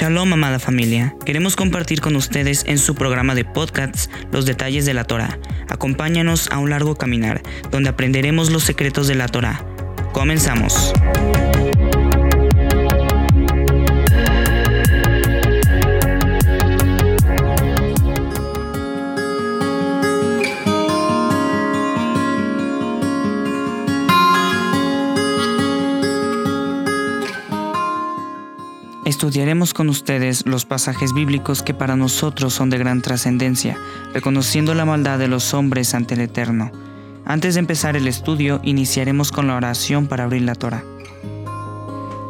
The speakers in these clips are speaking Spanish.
Shalom, amada familia. Queremos compartir con ustedes en su programa de podcasts los detalles de la Torah. Acompáñanos a un largo caminar donde aprenderemos los secretos de la Torah. Comenzamos. Estudiaremos con ustedes los pasajes bíblicos que para nosotros son de gran trascendencia, reconociendo la maldad de los hombres ante el Eterno. Antes de empezar el estudio, iniciaremos con la oración para abrir la Torah.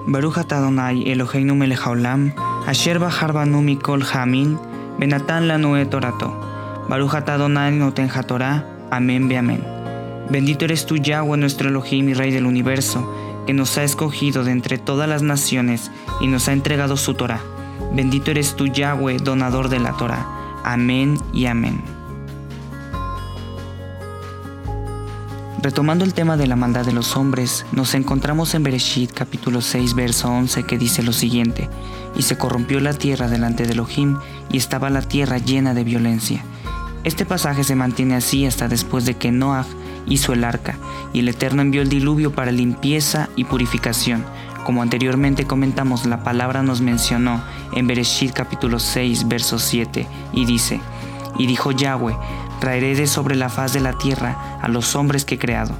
Baruch Adonai Eloheinu melech haolam, asher banu mikol hamin, benatan lanu et. Baruch Adonai noten Torah, amén be amén. Bendito eres tú Yahweh nuestro Elohim y Rey del universo, que nos ha escogido de entre todas las naciones y nos ha entregado su Torah. Bendito eres tú, Yahweh, donador de la Torah. Amén y amén. Retomando el tema de la maldad de los hombres, nos encontramos en Bereshit capítulo 6 verso 11 que dice lo siguiente, y se corrompió la tierra delante de Elohim y estaba la tierra llena de violencia. Este pasaje se mantiene así hasta después de que Noah hizo el arca, y el Eterno envió el diluvio para limpieza y purificación. Como anteriormente comentamos, la palabra nos mencionó en Bereshit capítulo 6, verso 7, y dice, Y dijo Yahweh, traeré de sobre la faz de la tierra a los hombres que he creado,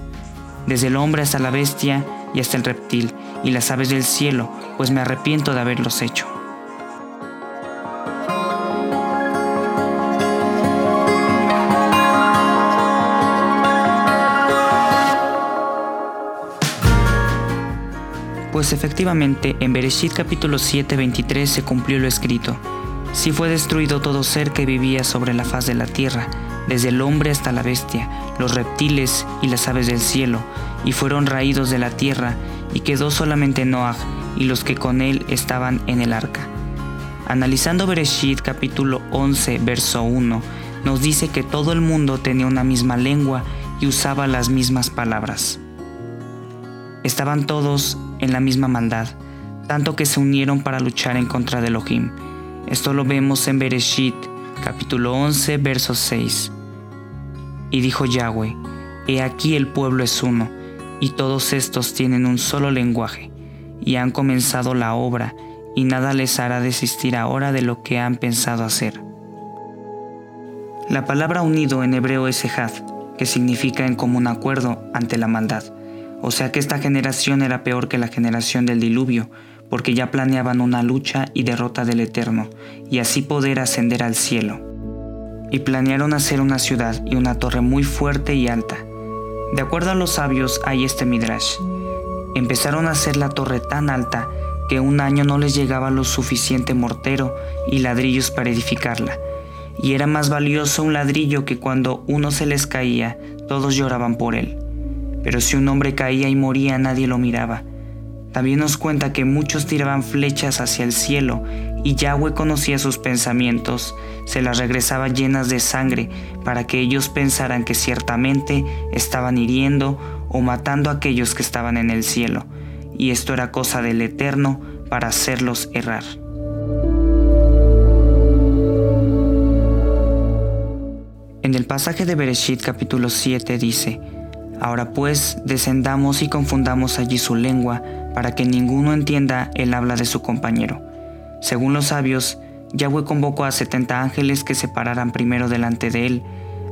desde el hombre hasta la bestia y hasta el reptil, y las aves del cielo, pues me arrepiento de haberlos hecho. Pues efectivamente, en Bereshit capítulo 7, 23 se cumplió lo escrito. Si fue destruido todo ser que vivía sobre la faz de la tierra, desde el hombre hasta la bestia, los reptiles y las aves del cielo, y fueron raídos de la tierra, y quedó solamente Noah y los que con él estaban en el arca. Analizando Bereshit capítulo 11, verso 1, nos dice que todo el mundo tenía una misma lengua y usaba las mismas palabras. Estaban todos en la misma maldad, tanto que se unieron para luchar en contra de Elohim. Esto lo vemos en Bereshit, capítulo 11, verso 6. Y dijo Yahweh, He aquí el pueblo es uno, y todos estos tienen un solo lenguaje, y han comenzado la obra, y nada les hará desistir ahora de lo que han pensado hacer. La palabra unido en hebreo es ejad, que significa en común acuerdo ante la maldad. O sea que esta generación era peor que la generación del diluvio, porque ya planeaban una lucha y derrota del Eterno, y así poder ascender al cielo. Y planearon hacer una ciudad y una torre muy fuerte y alta. De acuerdo a los sabios hay este midrash. Empezaron a hacer la torre tan alta que un año no les llegaba lo suficiente mortero y ladrillos para edificarla, y era más valioso un ladrillo que cuando uno se les caía, todos lloraban por él pero si un hombre caía y moría nadie lo miraba. También nos cuenta que muchos tiraban flechas hacia el cielo y Yahweh conocía sus pensamientos, se las regresaba llenas de sangre para que ellos pensaran que ciertamente estaban hiriendo o matando a aquellos que estaban en el cielo, y esto era cosa del Eterno para hacerlos errar. En el pasaje de Bereshit capítulo 7 dice, Ahora pues, descendamos y confundamos allí su lengua, para que ninguno entienda el habla de su compañero. Según los sabios, Yahweh convocó a setenta ángeles que se pararan primero delante de él,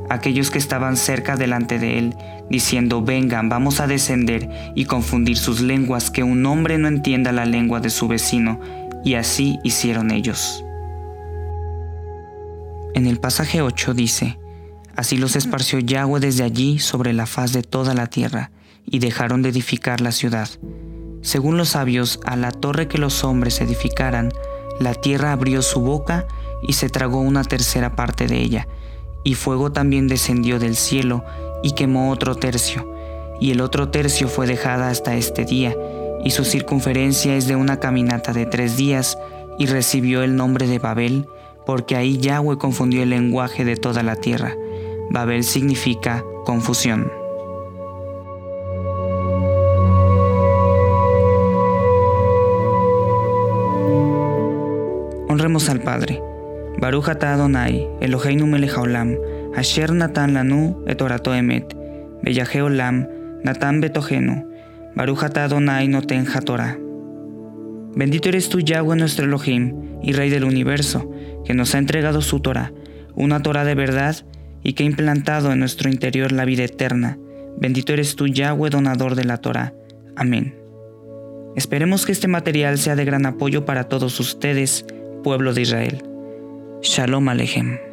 aquellos que estaban cerca delante de él, diciendo, vengan, vamos a descender y confundir sus lenguas, que un hombre no entienda la lengua de su vecino, y así hicieron ellos. En el pasaje 8 dice, Así los esparció Yahweh desde allí sobre la faz de toda la tierra, y dejaron de edificar la ciudad. Según los sabios, a la torre que los hombres edificaran, la tierra abrió su boca y se tragó una tercera parte de ella, y fuego también descendió del cielo y quemó otro tercio, y el otro tercio fue dejada hasta este día, y su circunferencia es de una caminata de tres días, y recibió el nombre de Babel, porque ahí Yahweh confundió el lenguaje de toda la tierra Babel significa confusión. Oremos al Padre. Baruch Adonai, Eloheinu melech haolam, asher natan lanu et orato emet, beyahe olam, natan betogenu, Baruch atah Adonai noten hatorah. Bendito eres tú, Yahweh, nuestro Elohim y Rey del universo, que nos ha entregado su Torah, una Torah de verdad y que ha implantado en nuestro interior la vida eterna. Bendito eres tú, Yahweh, donador de la Torah. Amén. Esperemos que este material sea de gran apoyo para todos ustedes, pueblo de Israel. Shalom Alejem.